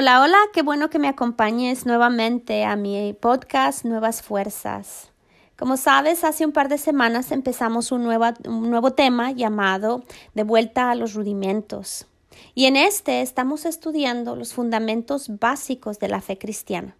Hola, hola, qué bueno que me acompañes nuevamente a mi podcast Nuevas Fuerzas. Como sabes, hace un par de semanas empezamos un, un nuevo tema llamado De vuelta a los rudimentos. Y en este estamos estudiando los fundamentos básicos de la fe cristiana.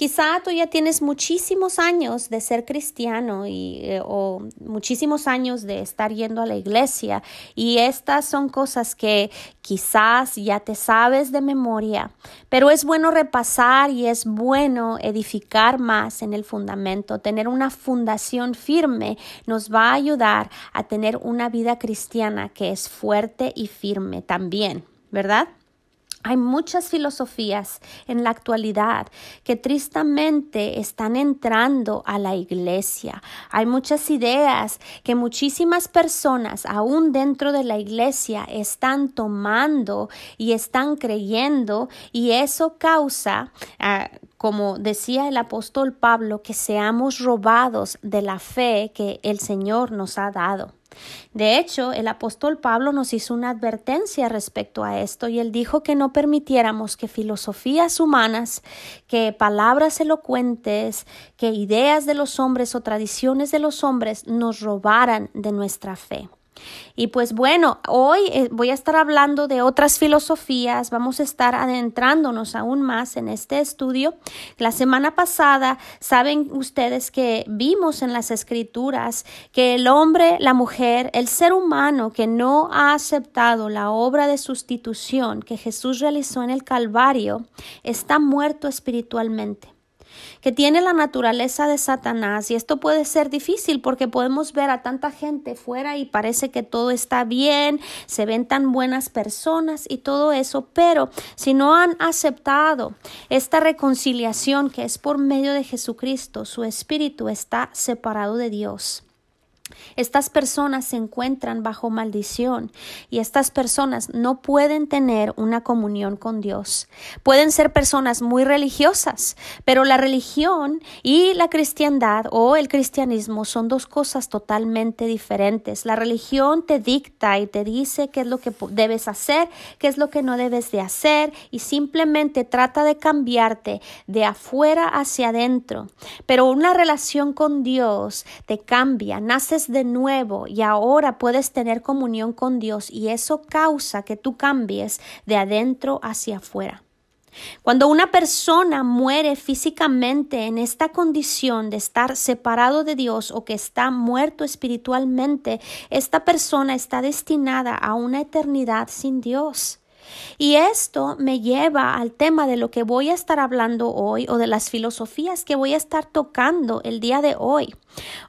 Quizá tú ya tienes muchísimos años de ser cristiano y, eh, o muchísimos años de estar yendo a la iglesia y estas son cosas que quizás ya te sabes de memoria, pero es bueno repasar y es bueno edificar más en el fundamento. Tener una fundación firme nos va a ayudar a tener una vida cristiana que es fuerte y firme también, ¿verdad? Hay muchas filosofías en la actualidad que tristemente están entrando a la iglesia. Hay muchas ideas que muchísimas personas, aún dentro de la iglesia, están tomando y están creyendo y eso causa, ah, como decía el apóstol Pablo, que seamos robados de la fe que el Señor nos ha dado. De hecho, el apóstol Pablo nos hizo una advertencia respecto a esto y él dijo que no permitiéramos que filosofías humanas, que palabras elocuentes, que ideas de los hombres o tradiciones de los hombres nos robaran de nuestra fe. Y pues bueno, hoy eh, voy a estar hablando de otras filosofías, vamos a estar adentrándonos aún más en este estudio. La semana pasada, saben ustedes que vimos en las escrituras que el hombre, la mujer, el ser humano que no ha aceptado la obra de sustitución que Jesús realizó en el Calvario, está muerto espiritualmente que tiene la naturaleza de Satanás y esto puede ser difícil porque podemos ver a tanta gente fuera y parece que todo está bien, se ven tan buenas personas y todo eso, pero si no han aceptado esta reconciliación que es por medio de Jesucristo, su espíritu está separado de Dios. Estas personas se encuentran bajo maldición y estas personas no pueden tener una comunión con Dios. Pueden ser personas muy religiosas, pero la religión y la cristiandad o el cristianismo son dos cosas totalmente diferentes. La religión te dicta y te dice qué es lo que debes hacer, qué es lo que no debes de hacer y simplemente trata de cambiarte de afuera hacia adentro. Pero una relación con Dios te cambia, naces de nuevo y ahora puedes tener comunión con Dios y eso causa que tú cambies de adentro hacia afuera. Cuando una persona muere físicamente en esta condición de estar separado de Dios o que está muerto espiritualmente, esta persona está destinada a una eternidad sin Dios. Y esto me lleva al tema de lo que voy a estar hablando hoy o de las filosofías que voy a estar tocando el día de hoy.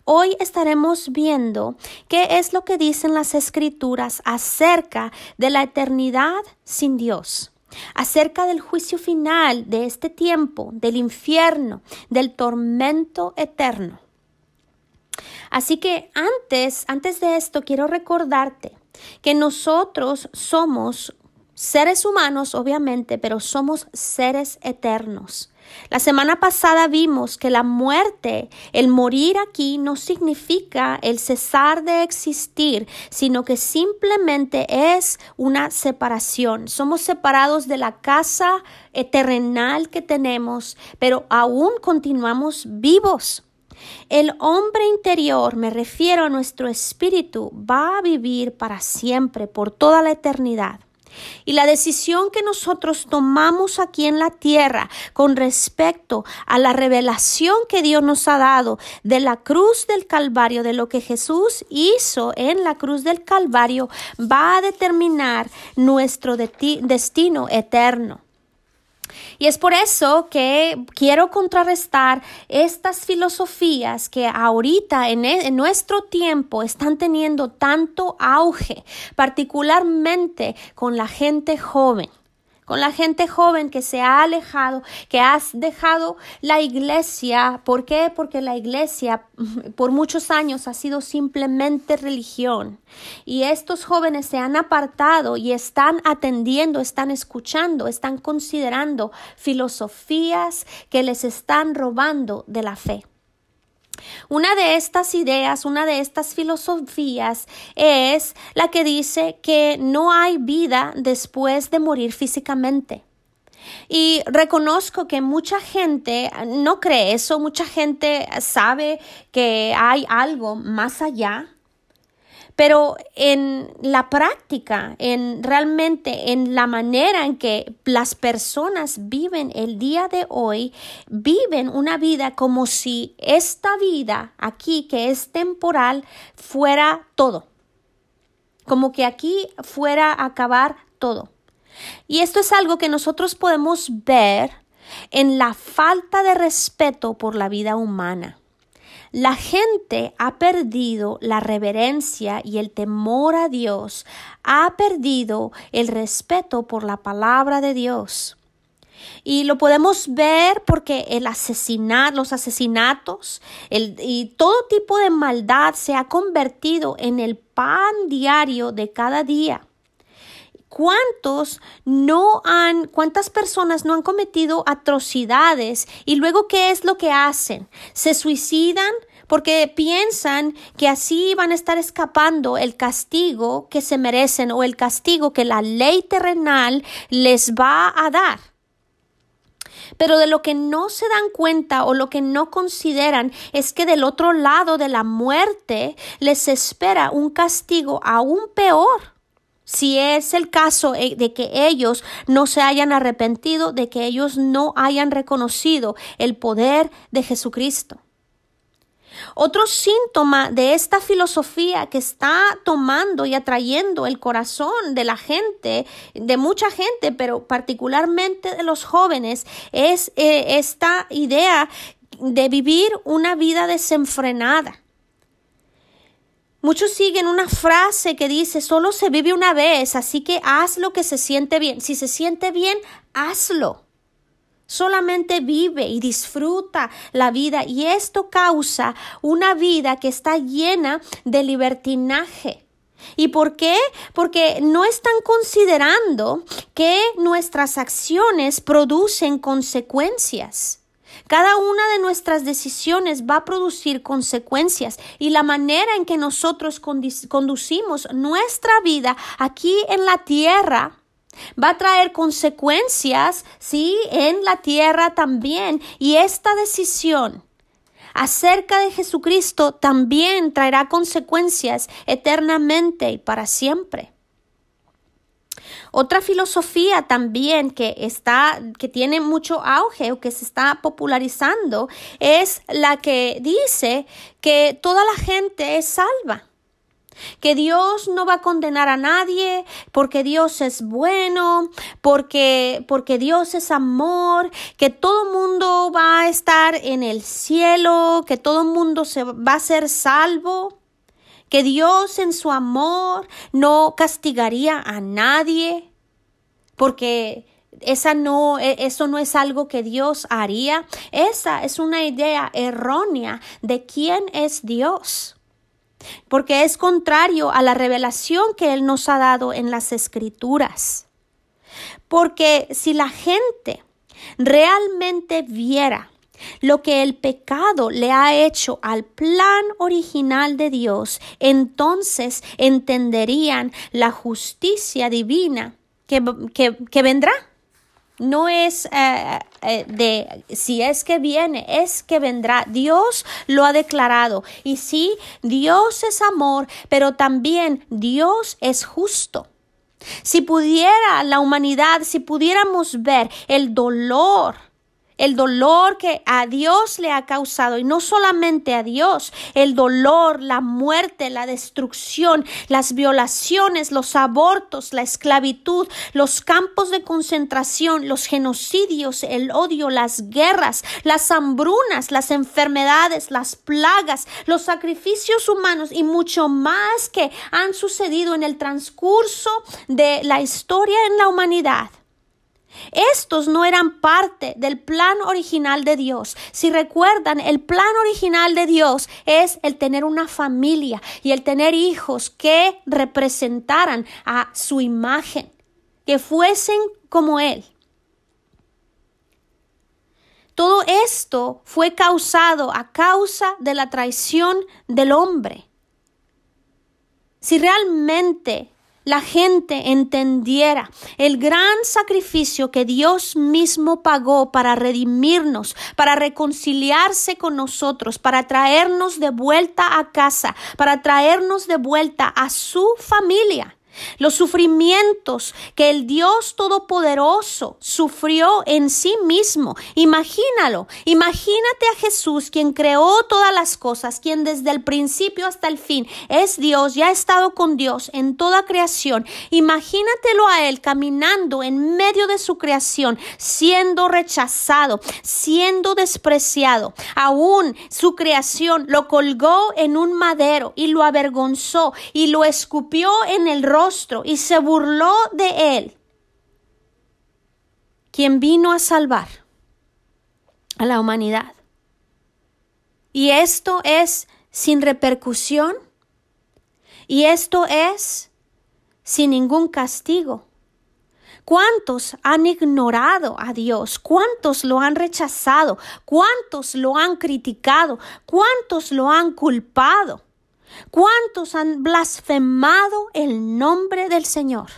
Hoy estaremos viendo qué es lo que dicen las escrituras acerca de la eternidad sin Dios acerca del juicio final de este tiempo, del infierno, del tormento eterno. Así que antes, antes de esto, quiero recordarte que nosotros somos seres humanos, obviamente, pero somos seres eternos. La semana pasada vimos que la muerte, el morir aquí, no significa el cesar de existir, sino que simplemente es una separación. Somos separados de la casa eternal que tenemos, pero aún continuamos vivos. El hombre interior, me refiero a nuestro espíritu, va a vivir para siempre, por toda la eternidad. Y la decisión que nosotros tomamos aquí en la tierra con respecto a la revelación que Dios nos ha dado de la cruz del Calvario, de lo que Jesús hizo en la cruz del Calvario, va a determinar nuestro destino eterno. Y es por eso que quiero contrarrestar estas filosofías que ahorita en, e, en, nuestro tiempo están teniendo tanto auge, particularmente con la gente joven con la gente joven que se ha alejado, que has dejado la iglesia. ¿Por qué? Porque la iglesia por muchos años ha sido simplemente religión. Y estos jóvenes se han apartado y están atendiendo, están escuchando, están considerando filosofías que les están robando de la fe. Una de estas ideas, una de estas filosofías es la que dice que no hay vida después de morir físicamente. Y reconozco que mucha gente no cree eso, mucha gente sabe que hay algo más allá, pero en la práctica, en realmente en la manera en que las personas viven el día de hoy, viven una vida como si esta vida aquí, que es temporal, fuera todo. Como que aquí fuera a acabar todo. Y esto es algo que nosotros podemos ver en la falta de respeto por la vida humana. La gente ha perdido la reverencia y el temor a Dios, ha perdido el respeto por la palabra de Dios. Y lo podemos ver porque el asesinato, los asesinatos y todo tipo de maldad se ha convertido en el pan diario de cada día. ¿Cuántos no han, cuántas personas no han cometido atrocidades y luego qué es lo que hacen? Se suicidan porque piensan que así van a estar escapando el castigo que se merecen o el castigo que la ley terrenal les va a dar. Pero de lo que no se dan cuenta o lo que no consideran es que del otro lado de la muerte les espera un castigo aún peor si es el caso eh, de que ellos no se hayan arrepentido, de que ellos no hayan reconocido el poder de Jesucristo. Otro síntoma de esta filosofía que está tomando y atrayendo el corazón de la gente, de mucha gente, pero particularmente de los jóvenes, es eh, esta idea de vivir una vida desenfrenada. Muchos siguen una frase que dice, solo se vive una vez, así que haz lo que se siente bien. Si se siente bien, hazlo. Solamente vive y disfruta la vida y esto causa una vida que está llena de libertinaje. ¿Y por qué? Porque no están considerando que nuestras acciones producen consecuencias. Cada una de nuestras decisiones va a producir consecuencias y la manera en que nosotros conducimos nuestra vida aquí en la tierra va a traer consecuencias, sí, en la tierra también. Y esta decisión acerca de Jesucristo también traerá consecuencias eternamente y para siempre. Otra filosofía también que está, que tiene mucho auge o que se está popularizando es la que dice que toda la gente es salva que Dios no va a condenar a nadie porque Dios es bueno, porque, porque Dios es amor, que todo mundo va a estar en el cielo, que todo mundo se va a ser salvo que Dios en su amor no castigaría a nadie, porque esa no, e, eso no es algo que Dios haría. Esa es una idea errónea de quién es Dios. Porque es contrario a la revelación que Él nos ha dado en las escrituras. Porque si la gente realmente viera lo que el pecado le ha hecho al plan original de Dios, entonces entenderían la justicia divina que, que, vendrá. No es eh, eh, de si es que viene, es que vendrá. Dios lo ha declarado. Y sí, Dios es amor, pero también Dios es justo. Si pudiera la humanidad, si pudiéramos ver el dolor, el dolor que a Dios le ha causado y no solamente a Dios, el dolor, la muerte, la destrucción, las violaciones, los abortos, la esclavitud, los campos de concentración, los genocidios, el odio, las guerras, las hambrunas, las enfermedades, las plagas, los sacrificios humanos y mucho más que han sucedido en el transcurso de la historia en la humanidad estos no eran parte del plan original de Dios. Si recuerdan, el plan original de Dios es el tener una familia y el tener hijos que representaran a su imagen, que fuesen como Él. Todo esto fue causado a causa de la traición del hombre. Si realmente la gente entendiera el gran sacrificio que Dios mismo pagó para redimirnos, para reconciliarse con nosotros, para traernos de vuelta a casa, para traernos de vuelta a su familia. Los sufrimientos que el Dios Todopoderoso sufrió en sí mismo. Imagínalo. Imagínate a Jesús, quien creó todas las cosas, quien desde el principio hasta el fin es Dios, ya ha estado con Dios en toda creación. Imagínatelo a Él caminando en medio de su creación, siendo rechazado, siendo despreciado. Aún su creación lo colgó en un madero y lo avergonzó y lo escupió en el rostro y se burló de él, quien vino a salvar a la humanidad. Y esto es sin repercusión y esto es sin ningún castigo. ¿Cuántos han ignorado a Dios? ¿Cuántos lo han rechazado? ¿Cuántos lo han criticado? ¿Cuántos lo han culpado? ¿Cuántos han blasfemado el nombre del Señor?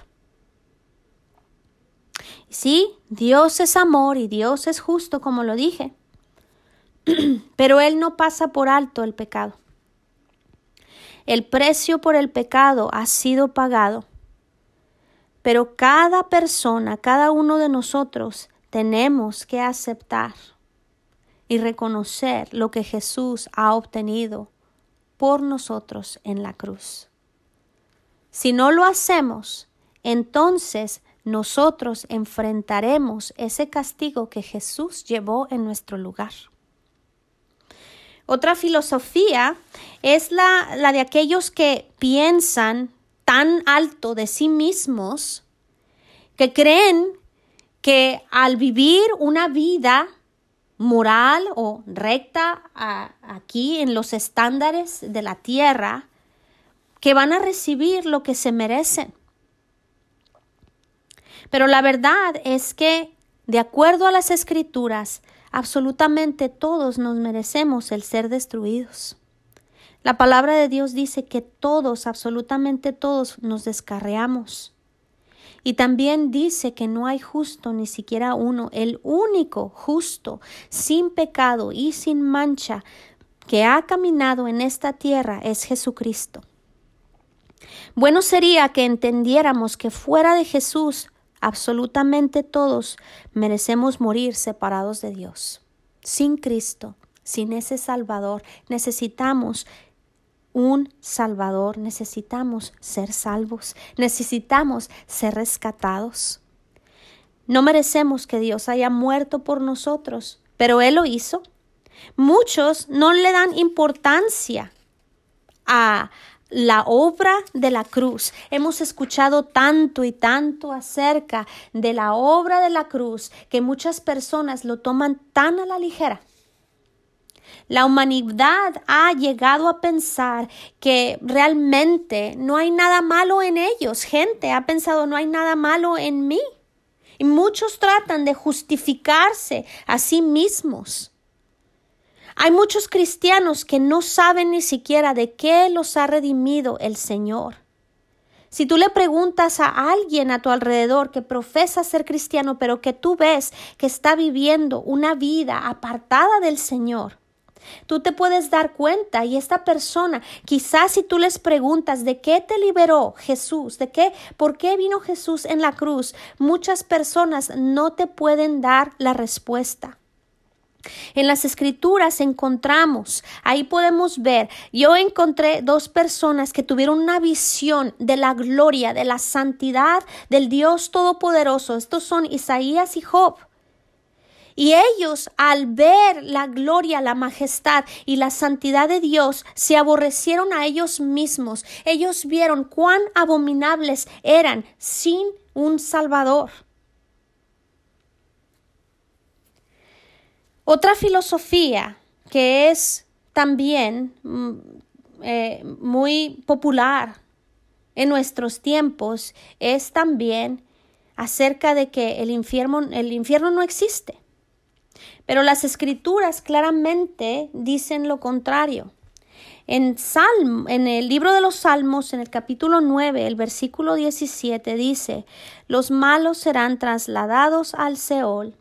Sí, Dios es amor y Dios es justo, como lo dije, pero Él no pasa por alto el pecado. El precio por el pecado ha sido pagado, pero cada persona, cada uno de nosotros, tenemos que aceptar y reconocer lo que Jesús ha obtenido por nosotros en la cruz. Si no lo hacemos, entonces nosotros enfrentaremos ese castigo que Jesús llevó en nuestro lugar. Otra filosofía es la, la de aquellos que piensan tan alto de sí mismos que creen que al vivir una vida moral o recta aquí en los estándares de la tierra, que van a recibir lo que se merecen. Pero la verdad es que, de acuerdo a las escrituras, absolutamente todos nos merecemos el ser destruidos. La palabra de Dios dice que todos, absolutamente todos, nos descarreamos. Y también dice que no hay justo ni siquiera uno, el único justo, sin pecado y sin mancha, que ha caminado en esta tierra es Jesucristo. Bueno sería que entendiéramos que fuera de Jesús absolutamente todos merecemos morir separados de Dios. Sin Cristo, sin ese Salvador, necesitamos un Salvador, necesitamos ser salvos, necesitamos ser rescatados. No merecemos que Dios haya muerto por nosotros, pero Él lo hizo. Muchos no le dan importancia a la obra de la cruz. Hemos escuchado tanto y tanto acerca de la obra de la cruz que muchas personas lo toman tan a la ligera la humanidad ha llegado a pensar que realmente no hay nada malo en ellos. Gente ha pensado no hay nada malo en mí. Y muchos tratan de justificarse a sí mismos. Hay muchos cristianos que no saben ni siquiera de qué los ha redimido el Señor. Si tú le preguntas a alguien a tu alrededor que profesa ser cristiano, pero que tú ves que está viviendo una vida apartada del Señor, Tú te puedes dar cuenta y esta persona, quizás si tú les preguntas de qué te liberó Jesús, de qué, por qué vino Jesús en la cruz, muchas personas no te pueden dar la respuesta. En las escrituras encontramos, ahí podemos ver, yo encontré dos personas que tuvieron una visión de la gloria, de la santidad del Dios Todopoderoso. Estos son Isaías y Job. Y ellos, al ver la gloria, la majestad y la santidad de Dios, se aborrecieron a ellos mismos. Ellos vieron cuán abominables eran sin un Salvador. Otra filosofía que es también mm, eh, muy popular en nuestros tiempos es también acerca de que el infierno, el infierno no existe. Pero las escrituras claramente dicen lo contrario. En, Salmo, en el libro de los Salmos, en el capítulo 9, el versículo 17 dice, los malos serán trasladados al Seol,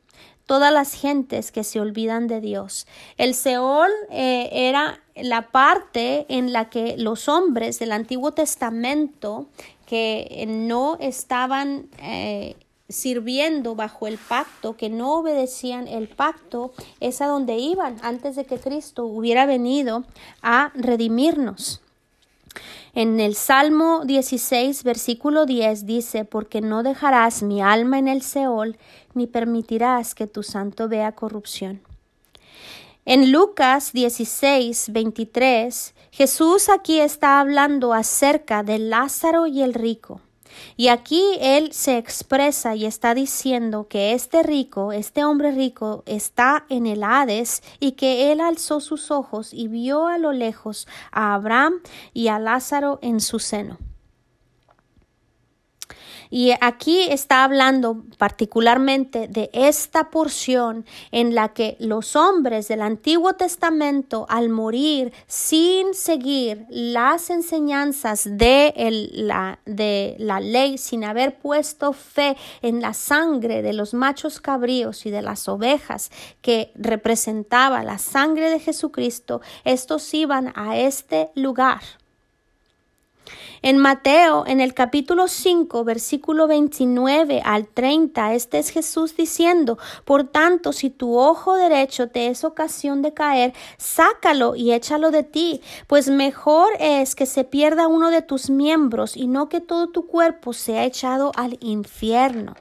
todas las gentes que se olvidan de Dios. El Seol eh, era la parte en la que los hombres del Antiguo Testamento que no estaban eh, sirviendo bajo el pacto, que no obedecían el pacto, es a donde iban antes de que Cristo hubiera venido a redimirnos. En el Salmo 16, versículo 10 dice, porque no dejarás mi alma en el Seol, ni permitirás que tu santo vea corrupción. En Lucas 16, 23, Jesús aquí está hablando acerca de Lázaro y el rico. Y aquí él se expresa y está diciendo que este rico, este hombre rico, está en el Hades y que él alzó sus ojos y vio a lo lejos a Abraham y a Lázaro en su seno. Y aquí está hablando particularmente de esta porción en la que los hombres del Antiguo Testamento al morir sin seguir las enseñanzas de, la, de la ley, sin haber puesto fe en la sangre de los machos cabríos y de las ovejas que representaba la sangre de Jesucristo, estos iban a este lugar en Mateo, en el capítulo 5, versículo 29 al 30, este es Jesús diciendo, por tanto, si tu ojo derecho te es ocasión de caer, sácalo y échalo de ti, pues mejor es que se pierda uno de tus miembros y no que todo tu cuerpo sea echado al infierno.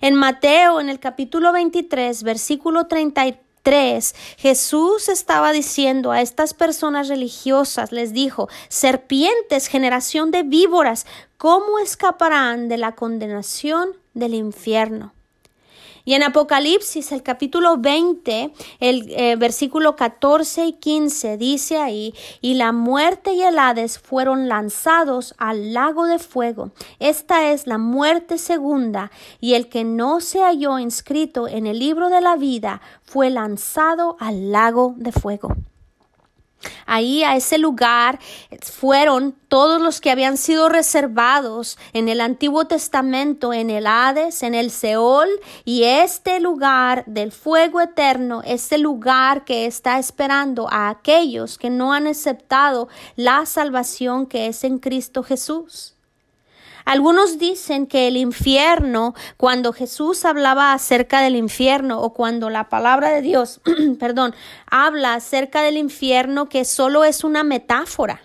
En Mateo, en el capítulo 23, versículo 33, 3, Jesús estaba diciendo a estas personas religiosas, les dijo, serpientes, generación de víboras, ¿cómo escaparán de la condenación del infierno? Y en Apocalipsis, el capítulo 20, el eh, versículo 14 y 15 dice ahí, y la muerte y el Hades fueron lanzados al lago de fuego. Esta es la muerte segunda, y el que no se halló inscrito en el libro de la vida fue lanzado al lago de fuego. Ahí a ese lugar fueron todos los que habían sido reservados en el Antiguo Testamento, en el Hades, en el Seol, y este lugar del fuego eterno, este lugar que está esperando a aquellos que no han aceptado la salvación que es en Cristo Jesús. Algunos dicen que el infierno, cuando Jesús hablaba acerca del infierno o cuando la palabra de Dios, perdón, habla acerca del infierno, que solo es una metáfora.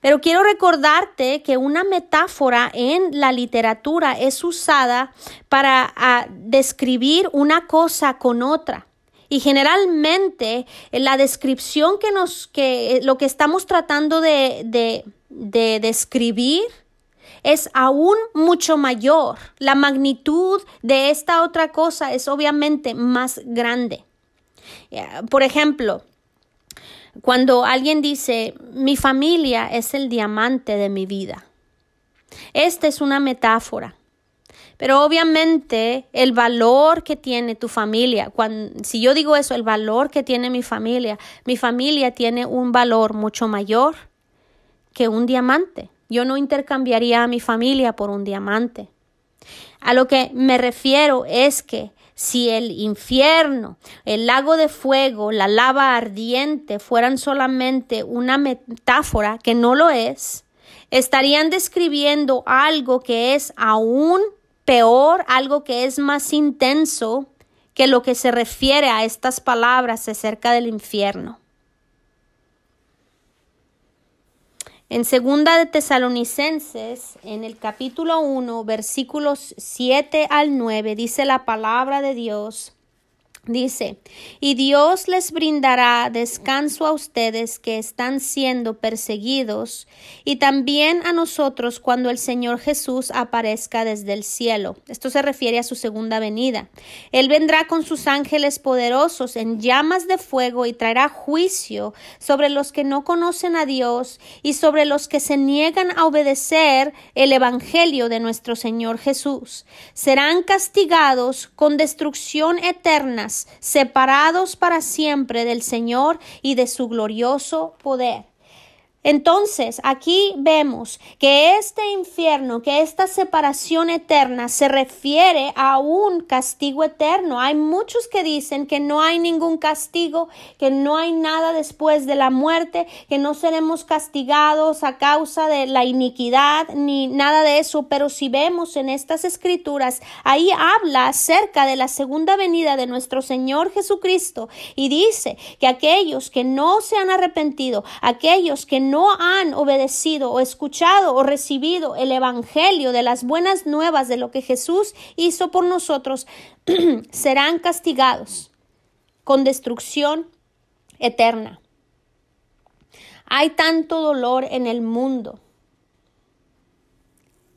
Pero quiero recordarte que una metáfora en la literatura es usada para ah, describir una cosa con otra. Y generalmente la descripción que nos, que lo que estamos tratando de de describir es aún mucho mayor. La magnitud de esta otra cosa es obviamente más grande. Eh, por ejemplo, cuando alguien dice, mi familia es el diamante de mi vida. Esta es una metáfora. Pero obviamente el valor que tiene tu familia, cuando, si yo digo eso, el valor que tiene mi familia, mi familia tiene un valor mucho mayor que un diamante. Yo no intercambiaría a mi familia por un diamante. A lo que me refiero es que si el infierno, el lago de fuego, la lava ardiente fueran solamente una metáfora, que no lo es, estarían describiendo algo que es aún peor, algo que es más intenso que lo que se refiere a estas palabras acerca del infierno. En segunda de Tesalonicenses, en el capítulo 1, versículos 7 al 9, dice la palabra de Dios. Dice, y Dios les brindará descanso a ustedes que están siendo perseguidos y también a nosotros cuando el Señor Jesús aparezca desde el cielo. Esto se refiere a su segunda venida. Él vendrá con sus ángeles poderosos en llamas de fuego y traerá juicio sobre los que no conocen a Dios y sobre los que se niegan a obedecer el Evangelio de nuestro Señor Jesús. Serán castigados con destrucción eterna separados para siempre del Señor y de su glorioso poder. Entonces, aquí vemos que este infierno, que esta separación eterna se refiere a un castigo eterno. Hay muchos que dicen que no hay ningún castigo, que no hay nada después de la muerte, que no seremos castigados a causa de la iniquidad, ni nada de eso. Pero si vemos en estas escrituras, ahí habla acerca de la segunda venida de nuestro Señor Jesucristo y dice que aquellos que no se han arrepentido, aquellos que no han obedecido o escuchado o recibido el Evangelio de las buenas nuevas de lo que Jesús hizo por nosotros, serán castigados con destrucción eterna. Hay tanto dolor en el mundo.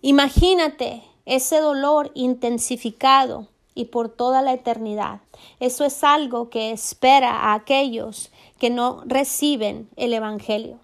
Imagínate ese dolor intensificado y por toda la eternidad. Eso es algo que espera a aquellos que no reciben el Evangelio.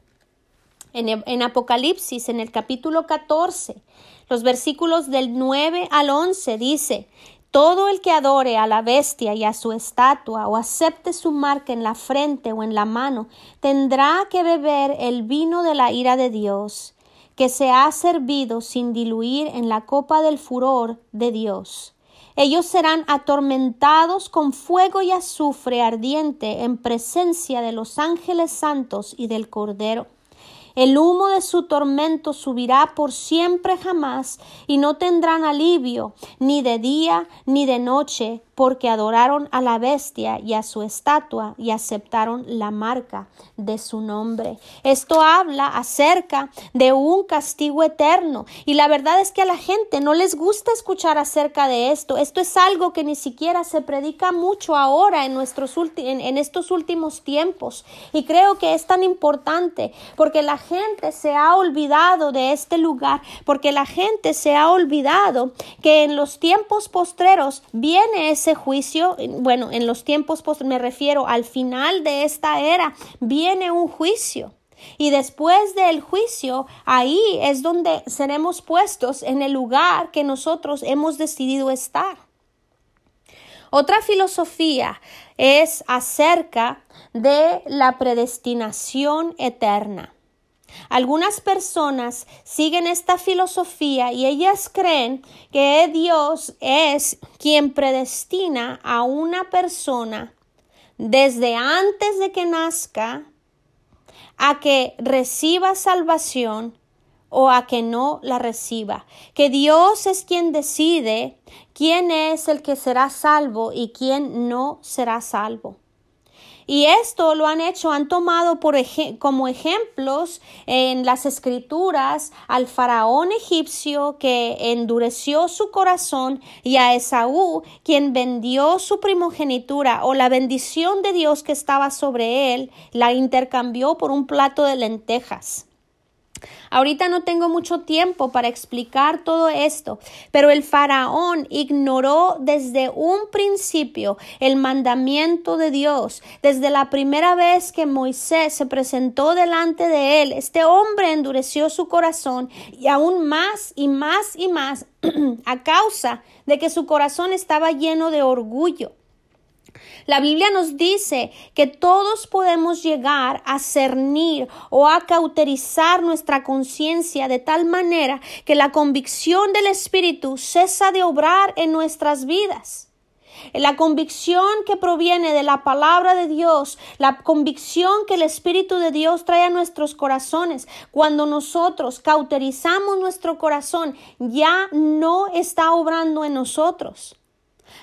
En, Apocalipsis, en el capítulo 14, los versículos del 9 al 11 dice, todo el que adore a la bestia y a su estatua o acepte su marca en la frente o en la mano, tendrá que beber el vino de la ira de Dios, que se ha servido sin diluir en la copa del furor de Dios. Ellos serán atormentados con fuego y azufre ardiente en presencia de los ángeles santos y del Cordero. El humo de su tormento subirá por siempre jamás, y no tendrán alivio ni de día ni de noche, porque adoraron a la bestia y a su estatua y aceptaron la marca de su nombre. Esto habla acerca de un castigo eterno y la verdad es que a la gente no les gusta escuchar acerca de esto. Esto es algo que ni siquiera se predica mucho ahora en, nuestros en, en estos últimos tiempos y creo que es tan importante porque la gente se ha olvidado de este lugar, porque la gente se ha olvidado que en los tiempos postreros viene ese juicio, bueno, en los tiempos post, me refiero al final de esta era, viene un juicio. Y después del juicio, ahí es donde seremos puestos en el lugar que nosotros hemos decidido estar. Otra filosofía es acerca de la predestinación eterna. Algunas personas siguen esta filosofía y ellas creen que Dios es quien predestina a una persona desde antes de que nazca a que reciba salvación o a que no la reciba. Que Dios es quien decide quién es el que será salvo y quién no será salvo. Y esto lo han hecho, han tomado por como ejemplos en las escrituras al faraón egipcio que endureció su corazón y a Esaú quien vendió su primogenitura o la bendición de Dios que estaba sobre él, la intercambió por un plato de lentejas. Ahorita no tengo mucho tiempo para explicar todo esto, pero el faraón ignoró desde un principio el mandamiento de Dios. Desde la primera vez que Moisés se presentó delante de él, este hombre endureció su corazón y aún más y más y más a causa de que su corazón estaba lleno de orgullo. La Biblia nos dice que todos podemos llegar a cernir o a cauterizar nuestra conciencia de tal manera que la convicción del Espíritu cesa de obrar en nuestras vidas. La convicción que proviene de la palabra de Dios, la convicción que el Espíritu de Dios trae a nuestros corazones, cuando nosotros cauterizamos nuestro corazón, ya no está obrando en nosotros.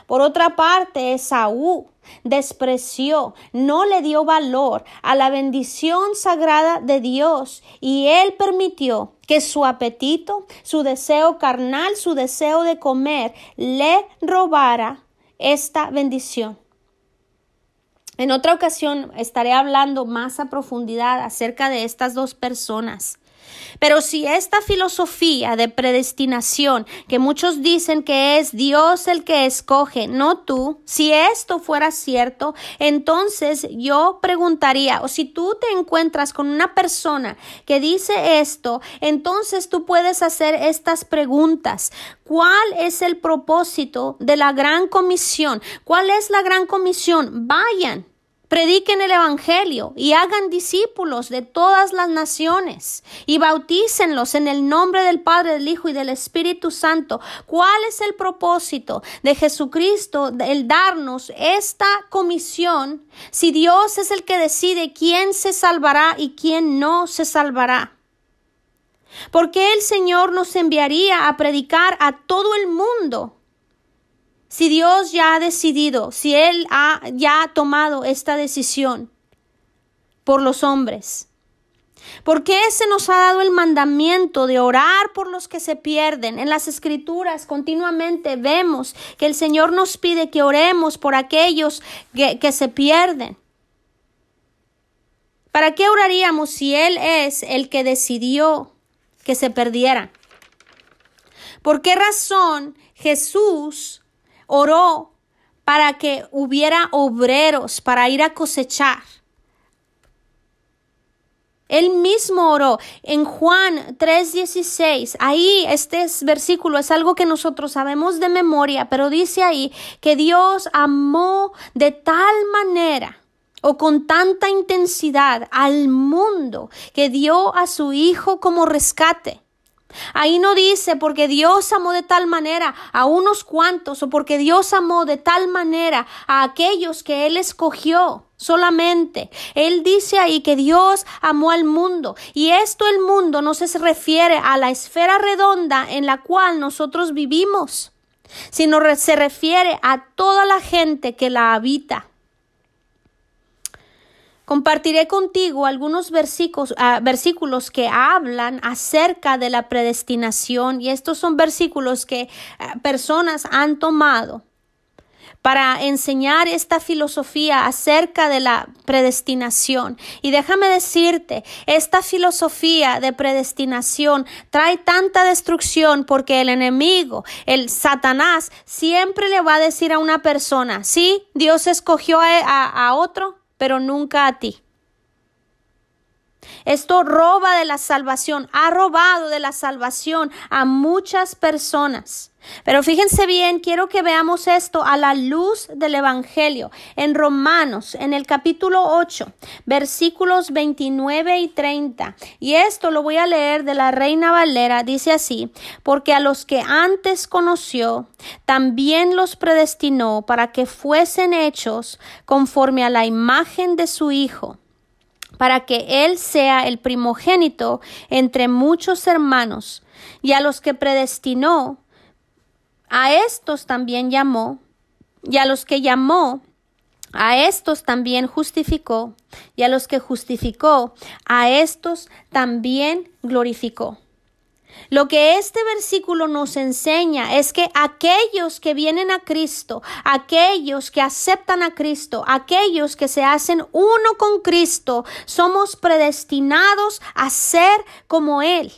Por otra parte, Esaú despreció, no le dio valor a la bendición sagrada de Dios y él permitió que su apetito, su deseo carnal, su deseo de comer, le robara esta bendición. En otra ocasión estaré hablando más a profundidad acerca de estas dos personas. Pero si esta filosofía de predestinación, que muchos dicen que es Dios el que escoge, no tú, si esto fuera cierto, entonces yo preguntaría, o si tú te encuentras con una persona que dice esto, entonces tú puedes hacer estas preguntas. ¿Cuál es el propósito de la gran comisión? ¿Cuál es la gran comisión? Vayan Prediquen el Evangelio y hagan discípulos de todas las naciones y bautícenlos en el nombre del Padre, del Hijo y del Espíritu Santo. ¿Cuál es el propósito de Jesucristo, el darnos esta comisión, si Dios es el que decide quién se salvará y quién no se salvará? ¿Por qué el Señor nos enviaría a predicar a todo el mundo si Dios ya ha decidido, si Él ha ya tomado esta decisión por los hombres, ¿por qué se nos ha dado el mandamiento de orar por los que se pierden? En las escrituras continuamente vemos que el Señor nos pide que oremos por aquellos que, que se pierden. ¿Para qué oraríamos si Él es el que decidió que se perdieran? ¿Por qué razón Jesús oró para que hubiera obreros para ir a cosechar. Él mismo oró en Juan 3:16. Ahí este versículo es algo que nosotros sabemos de memoria, pero dice ahí que Dios amó de tal manera o con tanta intensidad al mundo que dio a su Hijo como rescate. Ahí no dice porque Dios amó de tal manera a unos cuantos o porque Dios amó de tal manera a aquellos que Él escogió solamente. Él dice ahí que Dios amó al mundo y esto el mundo no se refiere a la esfera redonda en la cual nosotros vivimos, sino se refiere a toda la gente que la habita. Compartiré contigo algunos versículos, ah, versículos que hablan acerca de la predestinación y estos son versículos que ah, personas han tomado para enseñar esta filosofía acerca de la predestinación. Y déjame decirte, esta filosofía de predestinación trae tanta destrucción porque el enemigo, el Satanás, siempre le va a decir a una persona, sí, Dios escogió a otro, pero nunca a ti. Esto roba de la salvación, ha robado de la salvación a muchas personas. Pero fíjense bien, quiero que veamos esto a la luz del Evangelio. En Romanos, en el capítulo 8, versículos 29 y 30. Y esto lo voy a leer de la Reina Valera. Dice así, porque a los que antes conoció, también los predestinó para que fuesen hechos conforme a la imagen de su Hijo para que Él sea el primogénito entre muchos hermanos, y a los que predestinó, a estos también llamó, y a los que llamó, a estos también justificó, y a los que justificó, a estos también glorificó. Lo que este versículo nos enseña es que aquellos que vienen a Cristo, aquellos que aceptan a Cristo, aquellos que se hacen uno con Cristo, somos predestinados a ser como Él.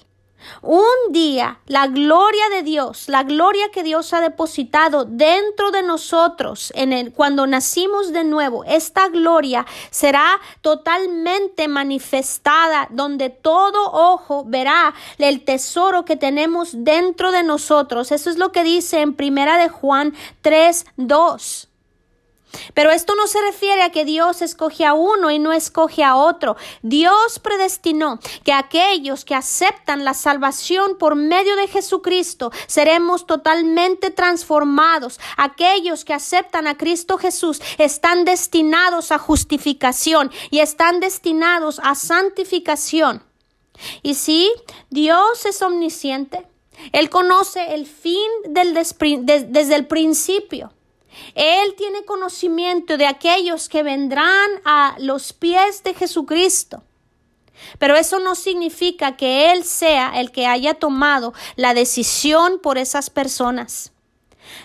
Un día la gloria de Dios, la gloria que Dios ha depositado dentro de nosotros en el, cuando nacimos de nuevo, esta gloria será totalmente manifestada donde todo ojo verá el tesoro que tenemos dentro de nosotros. Eso es lo que dice en Primera de Juan 3, 2. Pero esto no se refiere a que Dios escoge a uno y no escoge a otro. Dios predestinó que aquellos que aceptan la salvación por medio de Jesucristo seremos totalmente transformados. Aquellos que aceptan a Cristo Jesús están destinados a justificación y están destinados a santificación. Y si Dios es omnisciente, Él conoce el fin del desde el principio. Él tiene conocimiento de aquellos que vendrán a los pies de Jesucristo. Pero eso no significa que Él sea el que haya tomado la decisión por esas personas.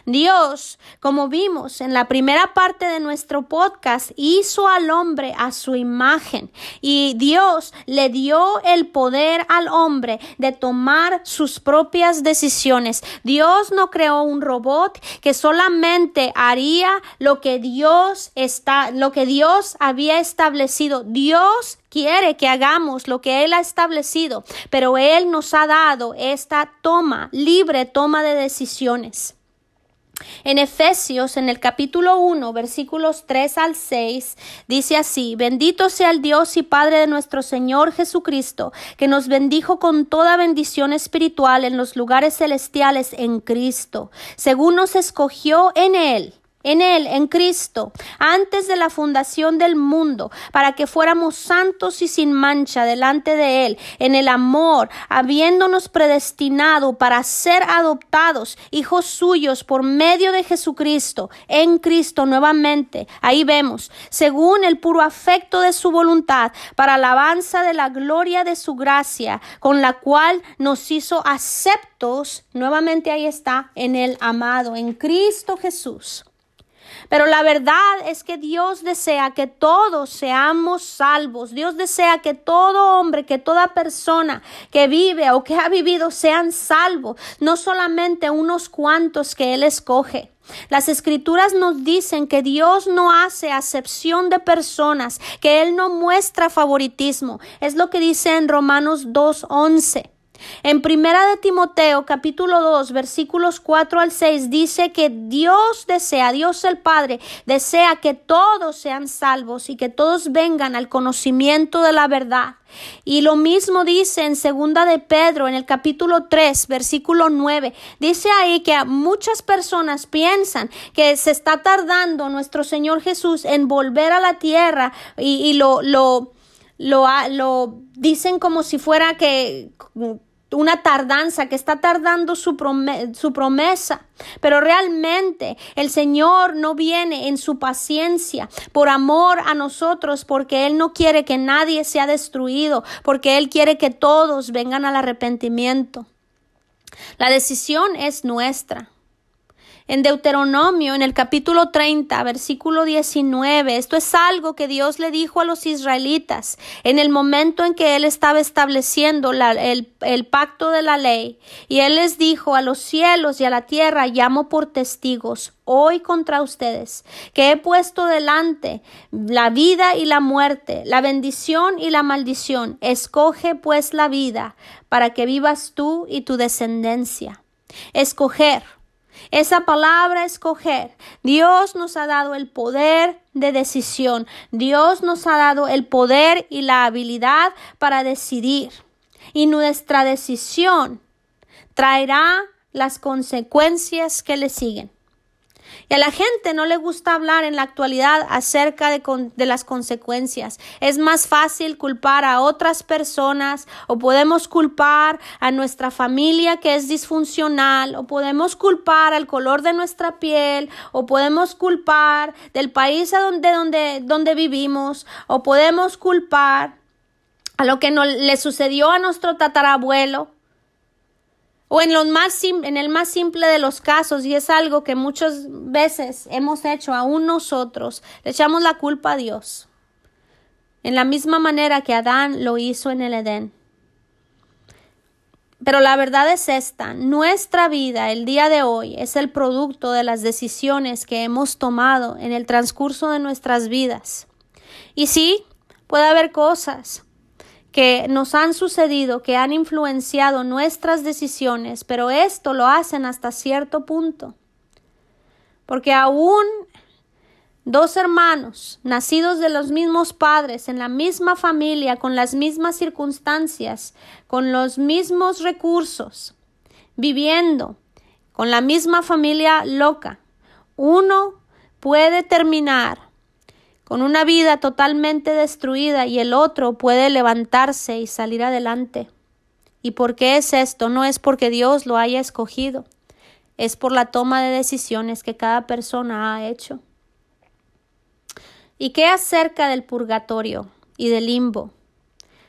Dios, como vimos en la primera parte de nuestro podcast, hizo al hombre a su imagen y Dios le dio el poder al hombre de tomar sus propias decisiones. Dios no creó un robot que solamente haría lo que Dios está, lo que Dios había establecido. Dios quiere que hagamos lo que Él ha establecido, pero Él nos ha dado esta toma, libre toma de decisiones. En Efesios, en el capítulo 1, versículos 3 al 6, dice así, bendito sea el Dios y Padre de nuestro Señor Jesucristo, que nos bendijo con toda bendición espiritual en los lugares celestiales en Cristo, según nos escogió en Él en Él, en Cristo, antes de la fundación del mundo, para que fuéramos santos y sin mancha delante de Él, en el amor, habiéndonos predestinado para ser adoptados, hijos suyos, por medio de Jesucristo, en Cristo nuevamente. Ahí vemos, según el puro afecto de su voluntad, para alabanza de la gloria de su gracia, con la cual nos hizo aceptos, nuevamente ahí está, en el amado, en Cristo Jesús. Pero la verdad es que Dios desea que todos seamos salvos. Dios desea que todo hombre, que toda persona que vive o que ha vivido sean salvos, no solamente unos cuantos que Él escoge. Las escrituras nos dicen que Dios no hace acepción de personas, que Él no muestra favoritismo. Es lo que dice en Romanos 2.11. En Primera de Timoteo capítulo 2 versículos 4 al 6 dice que Dios desea, Dios el Padre desea que todos sean salvos y que todos vengan al conocimiento de la verdad. Y lo mismo dice en Segunda de Pedro en el capítulo 3 versículo 9. Dice ahí que muchas personas piensan que se está tardando nuestro Señor Jesús en volver a la tierra y, y lo, lo lo, lo, dicen como si fuera que una tardanza, que está tardando su, promesa. Pero realmente el Señor no viene en su paciencia por amor a nosotros, porque Él no quiere que nadie sea destruido, porque Él quiere que todos vengan al arrepentimiento. La decisión es nuestra. En Deuteronomio, en el capítulo 30, versículo 19, esto es algo que Dios le dijo a los israelitas en el momento en que Él estaba estableciendo el, el pacto de la ley. Y Él les dijo a los cielos y a la tierra, llamo por testigos hoy contra ustedes, que he puesto delante la vida y la muerte, la bendición y la maldición. Escoge pues la vida para que vivas tú y tu descendencia. Escoger esa palabra escoger. Dios nos ha dado el poder de decisión. Dios nos ha dado el poder y la habilidad para decidir. Y nuestra decisión traerá las consecuencias que le siguen. Y a la gente no le gusta hablar en la actualidad acerca de, de, las consecuencias. Es más fácil culpar a otras personas o podemos culpar a nuestra familia que es disfuncional o podemos culpar al color de nuestra piel o podemos culpar del país a donde, donde, donde vivimos o podemos culpar a lo que no, le sucedió a nuestro tatarabuelo o en, los más en el más simple de los casos, y es algo que muchas veces hemos hecho aún nosotros, le echamos la culpa a Dios. En la misma manera que Adán lo hizo en el Edén. Pero la verdad es esta, nuestra vida el día de hoy es el producto de las decisiones que hemos tomado en el transcurso de nuestras vidas. Y sí, puede haber cosas que nos han sucedido, que han influenciado nuestras decisiones, pero esto lo hacen hasta cierto punto. Porque aún dos hermanos, nacidos de los mismos padres, en la misma familia, con las mismas circunstancias, con los mismos recursos, viviendo con la misma familia loca, uno puede terminar con una vida totalmente destruida y el otro puede levantarse y salir adelante. ¿Y por qué es esto? No es porque Dios lo haya escogido, es por la toma de decisiones que cada persona ha hecho. ¿Y qué acerca del purgatorio y del limbo?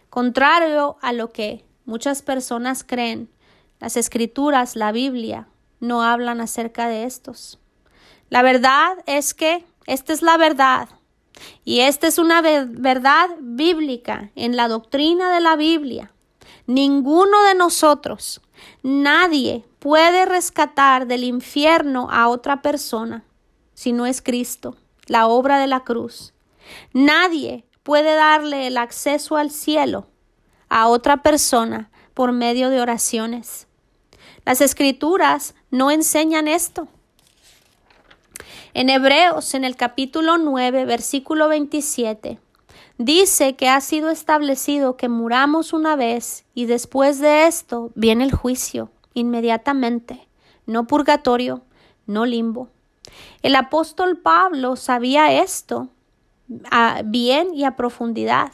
Contrario a lo que muchas personas creen, las escrituras, la Biblia, no hablan acerca de estos. La verdad es que esta es la verdad. Y esta es una verdad bíblica en la doctrina de la Biblia. Ninguno de nosotros, nadie puede rescatar del infierno a otra persona si no es Cristo, la obra de la cruz. Nadie puede darle el acceso al cielo a otra persona por medio de oraciones. Las escrituras no enseñan esto. En Hebreos, en el capítulo 9, versículo 27, dice que ha sido establecido que muramos una vez y después de esto viene el juicio inmediatamente, no purgatorio, no limbo. El apóstol Pablo sabía esto a bien y a profundidad.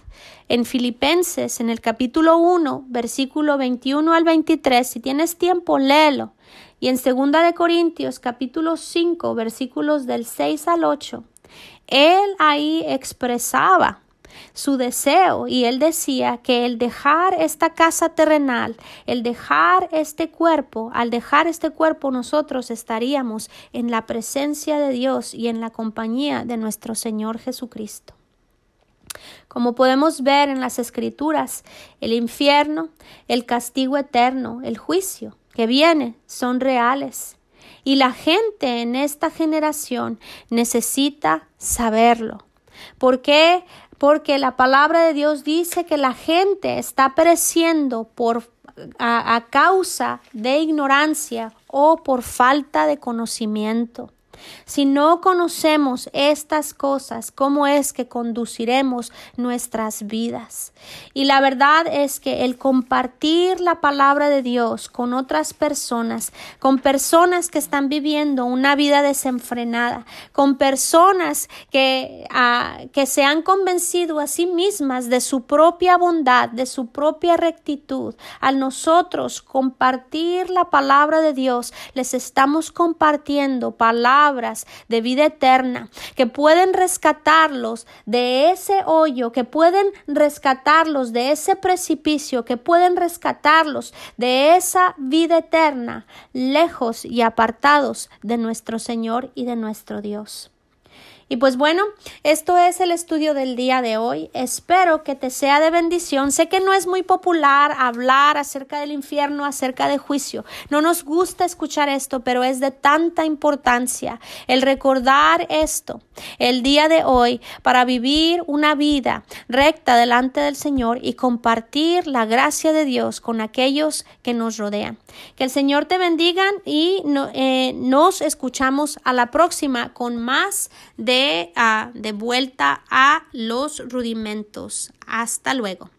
En Filipenses, en el capítulo 1, versículo 21 al 23, si tienes tiempo, léelo. Y en Segunda de Corintios, capítulo 5, versículos del 6 al 8, él ahí expresaba su deseo y él decía que el dejar esta casa terrenal, el dejar este cuerpo, al dejar este cuerpo nosotros estaríamos en la presencia de Dios y en la compañía de nuestro Señor Jesucristo. Como podemos ver en las escrituras, el infierno, el castigo eterno, el juicio que viene son reales. Y la gente en esta generación necesita saberlo. ¿Por qué? Porque la palabra de Dios dice que la gente está pereciendo por a, causa de ignorancia o por falta de conocimiento. Si no conocemos estas cosas, ¿cómo es que conduciremos nuestras vidas? Y la verdad es que el compartir la palabra de Dios con otras personas, con personas que están viviendo una vida desenfrenada, con personas que, ah, que se han convencido a sí mismas de su propia bondad, de su propia rectitud, al nosotros compartir la palabra de Dios, les estamos compartiendo palabras de vida eterna, que pueden rescatarlos de ese hoyo, que pueden rescatarlos de ese precipicio, que pueden rescatarlos de esa vida eterna, lejos y apartados de nuestro Señor y de nuestro Dios. Y pues bueno, esto es el estudio del día de hoy. Espero que te sea de bendición. Sé que no es muy popular hablar acerca del infierno, acerca de juicio. No nos gusta escuchar esto, pero es de tanta importancia el recordar esto el día de hoy para vivir una vida recta delante del Señor y compartir la gracia de Dios con aquellos que nos rodean. Que el Señor te bendiga y eh, nos escuchamos a la próxima con más de de, vuelta a los rudimentos. Hasta luego.